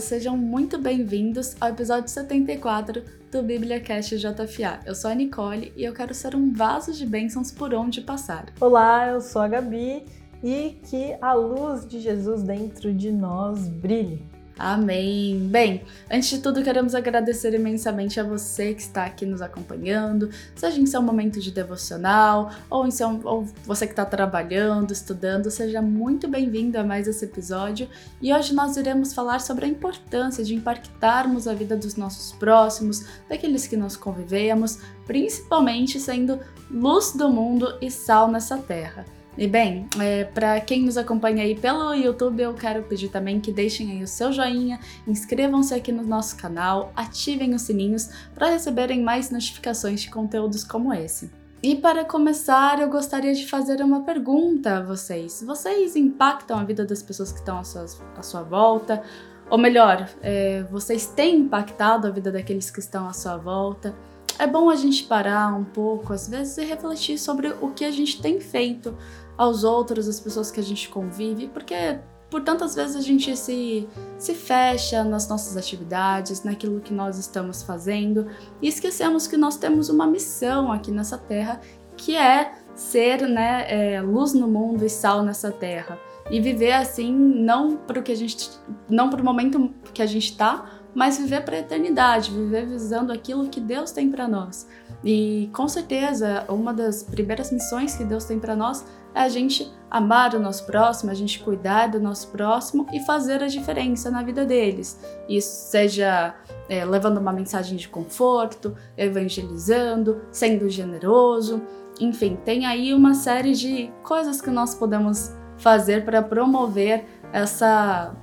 Sejam muito bem-vindos ao episódio 74 do BíbliaCast JFA. Eu sou a Nicole e eu quero ser um vaso de bênçãos por onde passar. Olá, eu sou a Gabi e que a luz de Jesus dentro de nós brilhe. Amém. Bem, antes de tudo, queremos agradecer imensamente a você que está aqui nos acompanhando, seja em seu momento de devocional ou em seu, ou você que está trabalhando, estudando, seja muito bem-vindo a mais esse episódio. E hoje nós iremos falar sobre a importância de impactarmos a vida dos nossos próximos, daqueles que nós convivemos, principalmente sendo luz do mundo e sal nessa terra. E bem, é, para quem nos acompanha aí pelo YouTube, eu quero pedir também que deixem aí o seu joinha, inscrevam-se aqui no nosso canal, ativem os sininhos para receberem mais notificações de conteúdos como esse. E para começar, eu gostaria de fazer uma pergunta a vocês. Vocês impactam a vida das pessoas que estão à sua, à sua volta? Ou melhor, é, vocês têm impactado a vida daqueles que estão à sua volta? É bom a gente parar um pouco, às vezes, e refletir sobre o que a gente tem feito aos outros, as pessoas que a gente convive, porque por tantas vezes a gente se, se fecha nas nossas atividades, naquilo que nós estamos fazendo e esquecemos que nós temos uma missão aqui nessa terra que é ser né, é, luz no mundo e sal nessa terra. E viver assim não para o que a gente não para o momento que a gente está mas viver para a eternidade viver visando aquilo que Deus tem para nós. E com certeza uma das primeiras missões que Deus tem para nós é a gente amar o nosso próximo, a gente cuidar do nosso próximo e fazer a diferença na vida deles. Isso seja é, levando uma mensagem de conforto, evangelizando, sendo generoso, enfim, tem aí uma série de coisas que nós podemos fazer para promover essa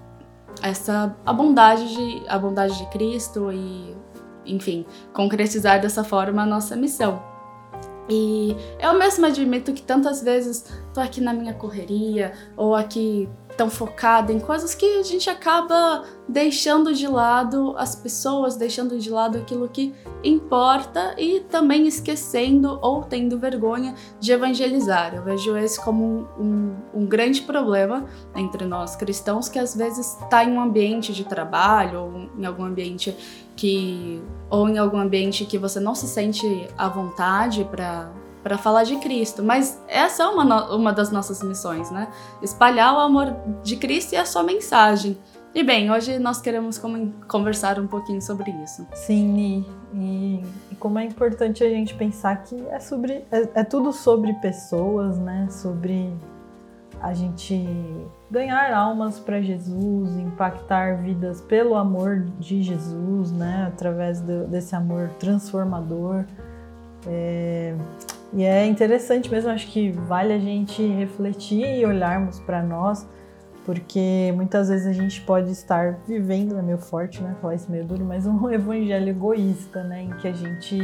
essa a bondade de a bondade de Cristo e enfim, concretizar dessa forma a nossa missão. E eu mesma admito que tantas vezes tô aqui na minha correria ou aqui tão focada em coisas que a gente acaba deixando de lado as pessoas, deixando de lado aquilo que importa e também esquecendo ou tendo vergonha de evangelizar. Eu vejo esse como um, um, um grande problema entre nós cristãos que às vezes está em um ambiente de trabalho ou em algum ambiente que ou em algum ambiente que você não se sente à vontade para para falar de Cristo. Mas essa é uma, uma das nossas missões, né? Espalhar o amor de Cristo e a sua mensagem. E bem, hoje nós queremos conversar um pouquinho sobre isso. Sim, e, e como é importante a gente pensar que é sobre é, é tudo sobre pessoas, né? Sobre a gente ganhar almas para Jesus, impactar vidas pelo amor de Jesus, né? Através do, desse amor transformador. É, e é interessante mesmo, acho que vale a gente refletir e olharmos para nós, porque muitas vezes a gente pode estar vivendo, é meio forte, né? Falar isso meio duro, mas um evangelho egoísta, né? Em que a gente,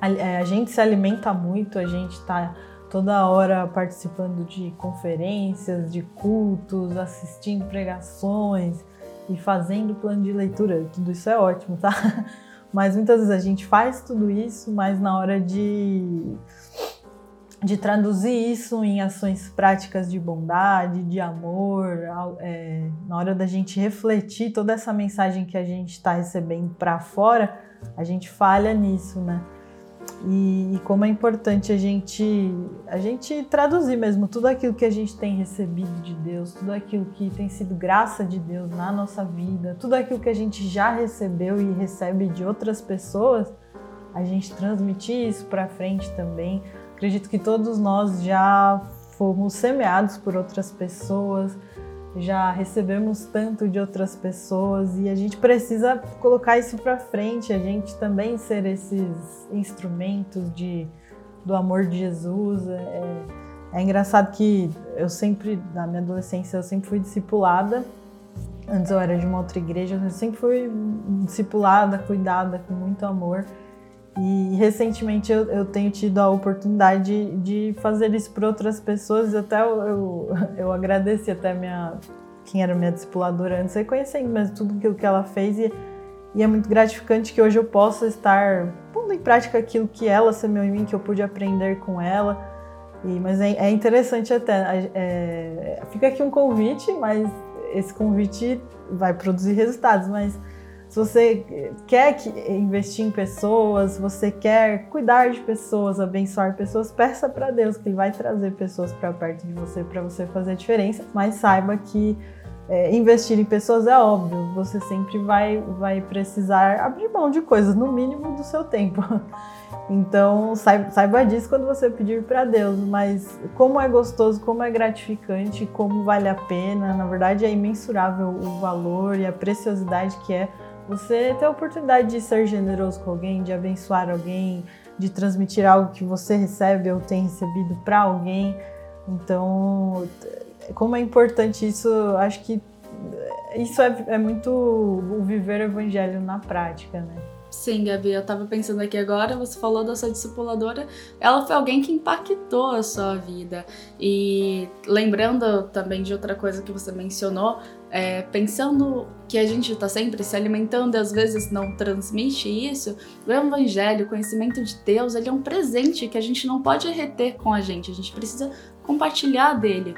a, é, a gente se alimenta muito, a gente está toda hora participando de conferências, de cultos, assistindo pregações e fazendo plano de leitura. Tudo isso é ótimo, tá? Mas muitas vezes a gente faz tudo isso, mas na hora de, de traduzir isso em ações práticas de bondade, de amor, é, na hora da gente refletir toda essa mensagem que a gente está recebendo para fora, a gente falha nisso, né? E, e, como é importante a gente a gente traduzir mesmo tudo aquilo que a gente tem recebido de Deus, tudo aquilo que tem sido graça de Deus na nossa vida, tudo aquilo que a gente já recebeu e recebe de outras pessoas, a gente transmitir isso para frente também. Acredito que todos nós já fomos semeados por outras pessoas, já recebemos tanto de outras pessoas e a gente precisa colocar isso para frente, a gente também ser esses instrumentos de, do amor de Jesus. É, é engraçado que eu sempre, na minha adolescência, eu sempre fui discipulada. Antes eu era de uma outra igreja, eu sempre fui discipulada, cuidada com muito amor. E recentemente eu, eu, tenho tido a oportunidade de, fazer isso para outras pessoas. Até eu, eu, eu agradeci até minha quem era minha discipuladora antes, reconhecendo mesmo tudo aquilo que ela fez e, e é muito gratificante que hoje eu possa estar pondo em prática aquilo que ela semeou em mim, que eu pude aprender com ela. E, mas é, é interessante até. É, fica aqui um convite, mas esse convite vai produzir resultados, mas se você quer investir em pessoas, você quer cuidar de pessoas, abençoar pessoas, peça para Deus que Ele vai trazer pessoas para perto de você para você fazer a diferença. Mas saiba que é, investir em pessoas é óbvio, você sempre vai, vai precisar abrir mão de coisas, no mínimo do seu tempo. Então, saiba, saiba disso quando você pedir para Deus, mas como é gostoso, como é gratificante, como vale a pena, na verdade é imensurável o valor e a preciosidade que é você ter a oportunidade de ser generoso com alguém, de abençoar alguém, de transmitir algo que você recebe ou tem recebido para alguém. Então, como é importante isso, acho que isso é, é muito o viver o evangelho na prática, né? Sim, Gabi, eu tava pensando aqui agora, você falou da sua discipuladora, ela foi alguém que impactou a sua vida. E lembrando também de outra coisa que você mencionou, é, pensando que a gente está sempre se alimentando e às vezes não transmite isso, o evangelho, o conhecimento de Deus, ele é um presente que a gente não pode reter com a gente, a gente precisa compartilhar dele.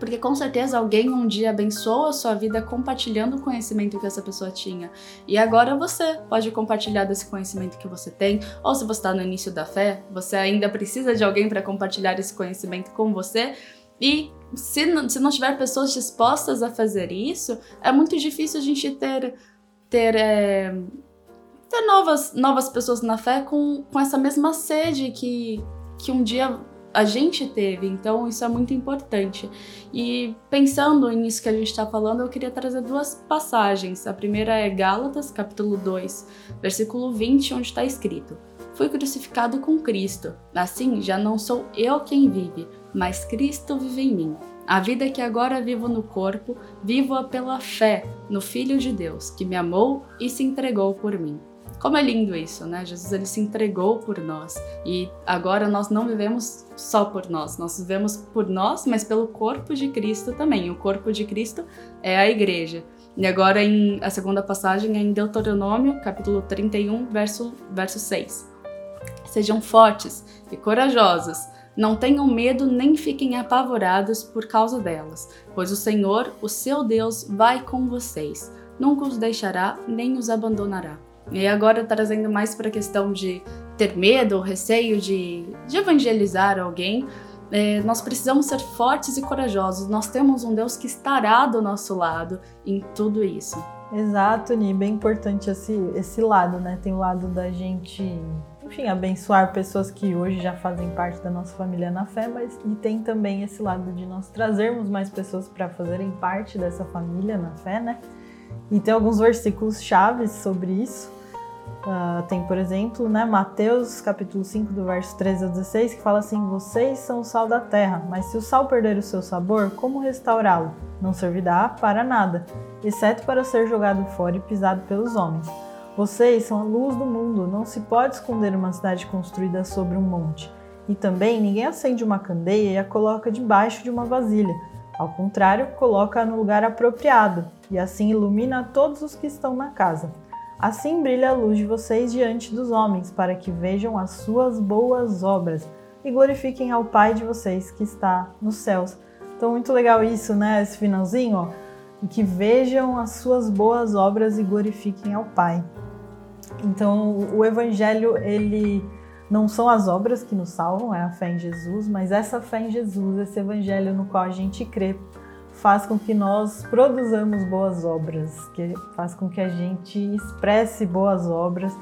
Porque com certeza alguém um dia abençoou a sua vida compartilhando o conhecimento que essa pessoa tinha. E agora você pode compartilhar desse conhecimento que você tem. Ou se você está no início da fé, você ainda precisa de alguém para compartilhar esse conhecimento com você. E se não, se não tiver pessoas dispostas a fazer isso, é muito difícil a gente ter, ter, é, ter novas, novas pessoas na fé com, com essa mesma sede que, que um dia a gente teve, então isso é muito importante. E pensando nisso que a gente está falando, eu queria trazer duas passagens. A primeira é Gálatas, capítulo 2, versículo 20, onde está escrito: Fui crucificado com Cristo, assim já não sou eu quem vive, mas Cristo vive em mim. A vida que agora vivo no corpo, vivo-a pela fé no Filho de Deus, que me amou e se entregou por mim. Como é lindo isso, né? Jesus ele se entregou por nós e agora nós não vivemos só por nós, nós vivemos por nós, mas pelo corpo de Cristo também. O corpo de Cristo é a igreja. E agora em a segunda passagem é em Deuteronômio, capítulo 31, verso verso 6. Sejam fortes e corajosos. Não tenham medo nem fiquem apavorados por causa delas, pois o Senhor, o seu Deus, vai com vocês. Nunca os deixará nem os abandonará. E agora trazendo mais para a questão de ter medo ou receio de, de evangelizar alguém, é, nós precisamos ser fortes e corajosos. Nós temos um Deus que estará do nosso lado em tudo isso. Exato, Ni, bem importante esse, esse lado, né? Tem o lado da gente, enfim, abençoar pessoas que hoje já fazem parte da nossa família na fé, mas e tem também esse lado de nós trazermos mais pessoas para fazerem parte dessa família na fé, né? E tem alguns versículos chaves sobre isso. Uh, tem, por exemplo, né, Mateus capítulo 5, do verso 13 a 16, que fala assim: Vocês são o sal da terra, mas se o sal perder o seu sabor, como restaurá-lo? Não servirá para nada, exceto para ser jogado fora e pisado pelos homens. Vocês são a luz do mundo, não se pode esconder uma cidade construída sobre um monte. E também ninguém acende uma candeia e a coloca debaixo de uma vasilha. Ao contrário, coloca-a no lugar apropriado, e assim ilumina todos os que estão na casa. Assim brilha a luz de vocês diante dos homens, para que vejam as suas boas obras e glorifiquem ao Pai de vocês que está nos céus. Então, muito legal isso, né? Esse finalzinho, ó. Que vejam as suas boas obras e glorifiquem ao Pai. Então, o Evangelho, ele não são as obras que nos salvam, é a fé em Jesus, mas essa fé em Jesus, esse Evangelho no qual a gente crê, faz com que nós produzamos boas obras, que faz com que a gente expresse boas obras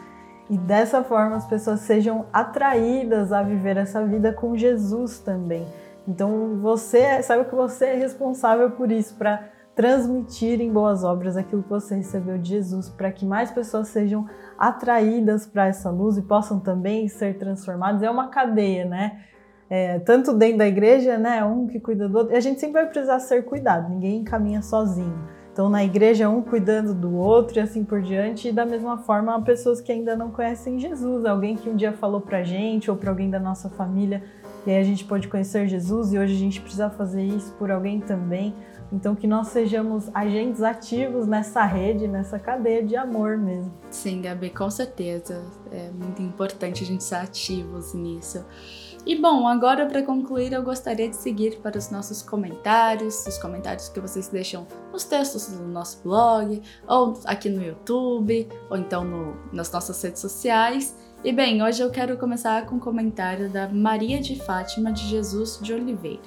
e dessa forma as pessoas sejam atraídas a viver essa vida com Jesus também. Então você sabe que você é responsável por isso, para transmitir em boas obras aquilo que você recebeu de Jesus, para que mais pessoas sejam atraídas para essa luz e possam também ser transformadas. É uma cadeia, né? é, tanto dentro da igreja, né, um que cuida do outro, e a gente sempre vai precisar ser cuidado, ninguém caminha sozinho. Então, na igreja, um cuidando do outro e assim por diante, e da mesma forma, há pessoas que ainda não conhecem Jesus, alguém que um dia falou pra gente ou para alguém da nossa família, e aí a gente pode conhecer Jesus, e hoje a gente precisa fazer isso por alguém também. Então, que nós sejamos agentes ativos nessa rede, nessa cadeia de amor mesmo. Sim, Gabi, com certeza. É muito importante a gente ser ativos nisso. E bom, agora para concluir, eu gostaria de seguir para os nossos comentários, os comentários que vocês deixam nos textos do nosso blog, ou aqui no YouTube, ou então no, nas nossas redes sociais. E bem, hoje eu quero começar com um comentário da Maria de Fátima de Jesus de Oliveira.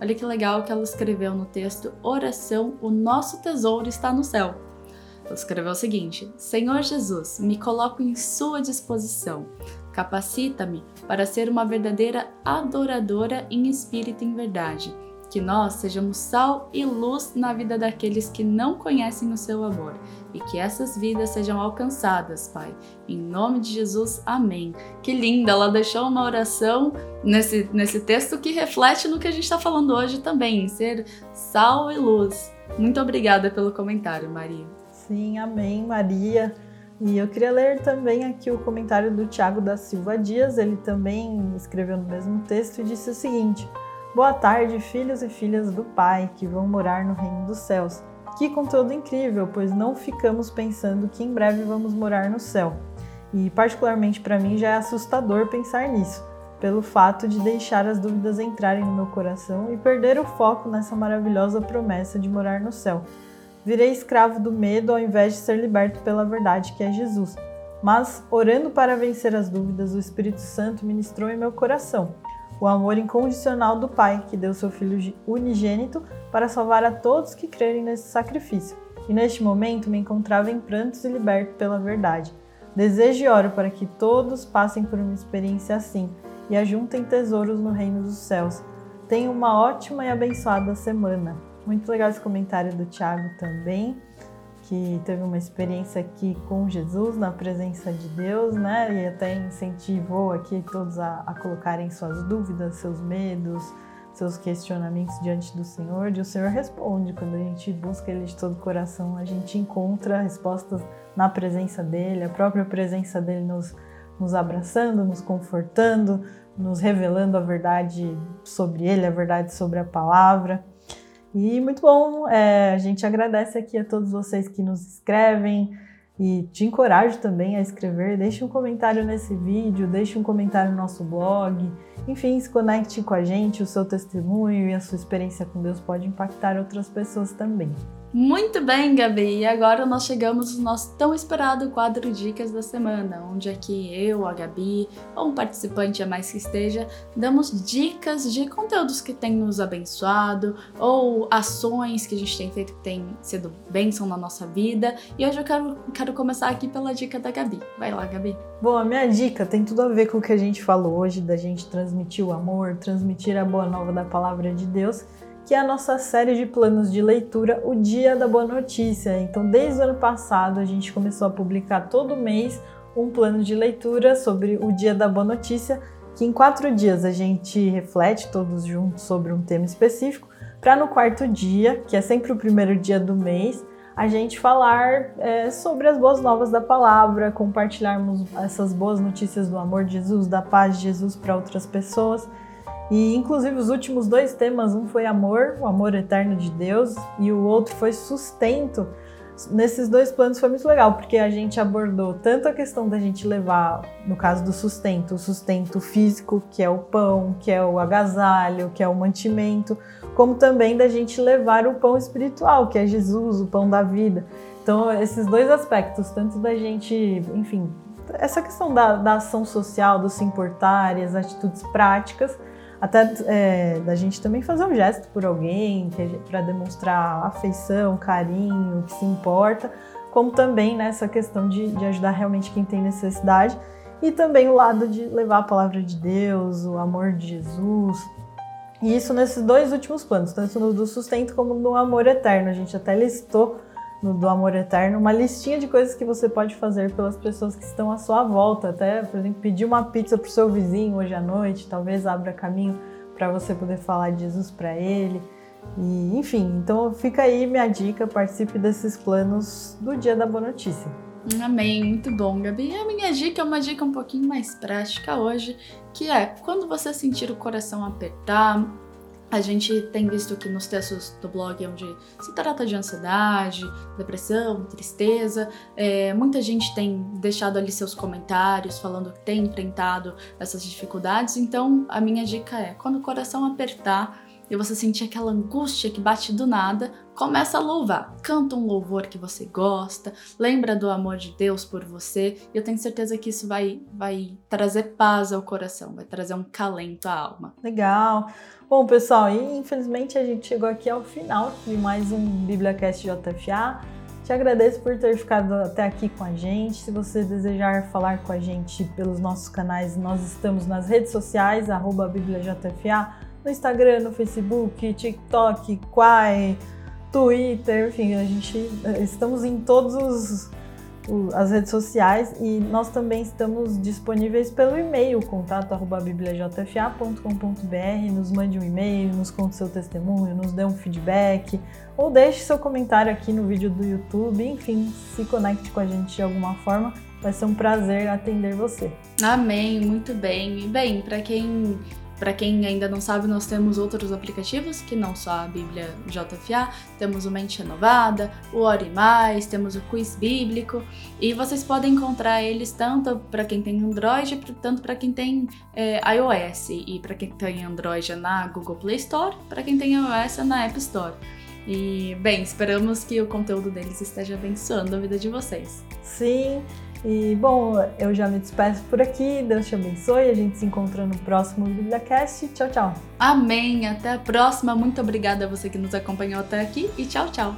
Olha que legal que ela escreveu no texto Oração, o nosso tesouro está no céu. Ela escreveu o seguinte: Senhor Jesus, me coloco em Sua disposição. Capacita-me para ser uma verdadeira adoradora em espírito e em verdade. Que nós sejamos sal e luz na vida daqueles que não conhecem o seu amor e que essas vidas sejam alcançadas, Pai. Em nome de Jesus, amém. Que linda! Ela deixou uma oração nesse, nesse texto que reflete no que a gente está falando hoje também, em ser sal e luz. Muito obrigada pelo comentário, Maria. Sim, amém, Maria. E eu queria ler também aqui o comentário do Tiago da Silva Dias, ele também escreveu no mesmo texto e disse o seguinte: Boa tarde, filhos e filhas do Pai que vão morar no reino dos céus. Que conteúdo incrível, pois não ficamos pensando que em breve vamos morar no céu. E particularmente para mim já é assustador pensar nisso, pelo fato de deixar as dúvidas entrarem no meu coração e perder o foco nessa maravilhosa promessa de morar no céu. Virei escravo do medo ao invés de ser liberto pela verdade que é Jesus. Mas, orando para vencer as dúvidas, o Espírito Santo ministrou em meu coração o amor incondicional do Pai, que deu seu Filho unigênito para salvar a todos que crerem nesse sacrifício. E neste momento me encontrava em prantos e liberto pela verdade. Desejo e oro para que todos passem por uma experiência assim e ajuntem tesouros no reino dos céus. Tenha uma ótima e abençoada semana. Muito legal esse comentário do Tiago também, que teve uma experiência aqui com Jesus, na presença de Deus, né? E até incentivou aqui todos a, a colocarem suas dúvidas, seus medos, seus questionamentos diante do Senhor. E o Senhor responde. Quando a gente busca Ele de todo o coração, a gente encontra respostas na presença dEle, a própria presença dEle nos, nos abraçando, nos confortando, nos revelando a verdade sobre Ele, a verdade sobre a palavra. E muito bom, é, a gente agradece aqui a todos vocês que nos escrevem e te encorajo também a escrever. Deixe um comentário nesse vídeo, deixe um comentário no nosso blog. Enfim, se conecte com a gente, o seu testemunho e a sua experiência com Deus pode impactar outras pessoas também. Muito bem, Gabi! E agora nós chegamos no nosso tão esperado quadro Dicas da Semana, onde aqui eu, a Gabi, ou um participante a mais que esteja, damos dicas de conteúdos que têm nos abençoado, ou ações que a gente tem feito que têm sido bênção na nossa vida. E hoje eu quero, quero começar aqui pela dica da Gabi. Vai lá, Gabi! Bom, a minha dica tem tudo a ver com o que a gente falou hoje, da gente transmitir o amor, transmitir a boa nova da palavra de Deus que é a nossa série de planos de leitura, o Dia da Boa Notícia. Então, desde o ano passado, a gente começou a publicar todo mês um plano de leitura sobre o Dia da Boa Notícia, que em quatro dias a gente reflete todos juntos sobre um tema específico, para no quarto dia, que é sempre o primeiro dia do mês, a gente falar é, sobre as boas novas da palavra, compartilharmos essas boas notícias do amor de Jesus, da paz de Jesus para outras pessoas. E inclusive os últimos dois temas, um foi amor, o amor eterno de Deus, e o outro foi sustento. Nesses dois planos foi muito legal, porque a gente abordou tanto a questão da gente levar, no caso do sustento, o sustento físico, que é o pão, que é o agasalho, que é o mantimento, como também da gente levar o pão espiritual, que é Jesus, o pão da vida. Então, esses dois aspectos, tanto da gente, enfim, essa questão da, da ação social, do se importar e as atitudes práticas, até é, da gente também fazer um gesto por alguém para demonstrar afeição, carinho, que se importa, como também nessa né, questão de, de ajudar realmente quem tem necessidade e também o lado de levar a palavra de Deus, o amor de Jesus. E isso nesses dois últimos planos, tanto no do sustento como no amor eterno. A gente até listou no do amor eterno, uma listinha de coisas que você pode fazer pelas pessoas que estão à sua volta. Até, por exemplo, pedir uma pizza para o seu vizinho hoje à noite, talvez abra caminho para você poder falar de Jesus para ele. E, enfim, então fica aí minha dica, participe desses planos do Dia da Boa Notícia. Amém, muito bom, Gabi. E a minha dica é uma dica um pouquinho mais prática hoje, que é quando você sentir o coração apertar, A gente tem visto que nos textos do blog, onde se trata de ansiedade, depressão, tristeza, é, muita gente tem deixado ali seus comentários falando que tem enfrentado essas dificuldades. Então, a minha dica é: quando o coração apertar, e você sentir aquela angústia que bate do nada, começa a louvar. Canta um louvor que você gosta, lembra do amor de Deus por você, e eu tenho certeza que isso vai, vai trazer paz ao coração, vai trazer um calento à alma. Legal. Bom, pessoal, e infelizmente a gente chegou aqui ao final de mais um BíbliaCast JFA. Te agradeço por ter ficado até aqui com a gente. Se você desejar falar com a gente pelos nossos canais, nós estamos nas redes sociais, arroba BíbliaJFA no Instagram, no Facebook, TikTok, Quai, Twitter, enfim, a gente eh, estamos em todos os as redes sociais e nós também estamos disponíveis pelo e-mail contato@bibliajfa.com.br. Nos mande um e-mail, nos conte seu testemunho, nos dê um feedback ou deixe seu comentário aqui no vídeo do YouTube. Enfim, se conecte com a gente de alguma forma. Vai ser um prazer atender você. Amém, muito bem. Bem, para quem para quem ainda não sabe, nós temos outros aplicativos que não só a Bíblia JFA, temos o Mente Renovada, o Ore Mais, temos o Quiz Bíblico e vocês podem encontrar eles tanto para quem tem Android, tanto para quem tem é, iOS e para quem tem Android é na Google Play Store, para quem tem iOS é na App Store. E bem, esperamos que o conteúdo deles esteja abençoando a vida de vocês. Sim. E bom, eu já me despeço por aqui. Deus te abençoe. A gente se encontra no próximo BíbliaCast. Tchau, tchau. Amém. Até a próxima. Muito obrigada a você que nos acompanhou até aqui e tchau, tchau.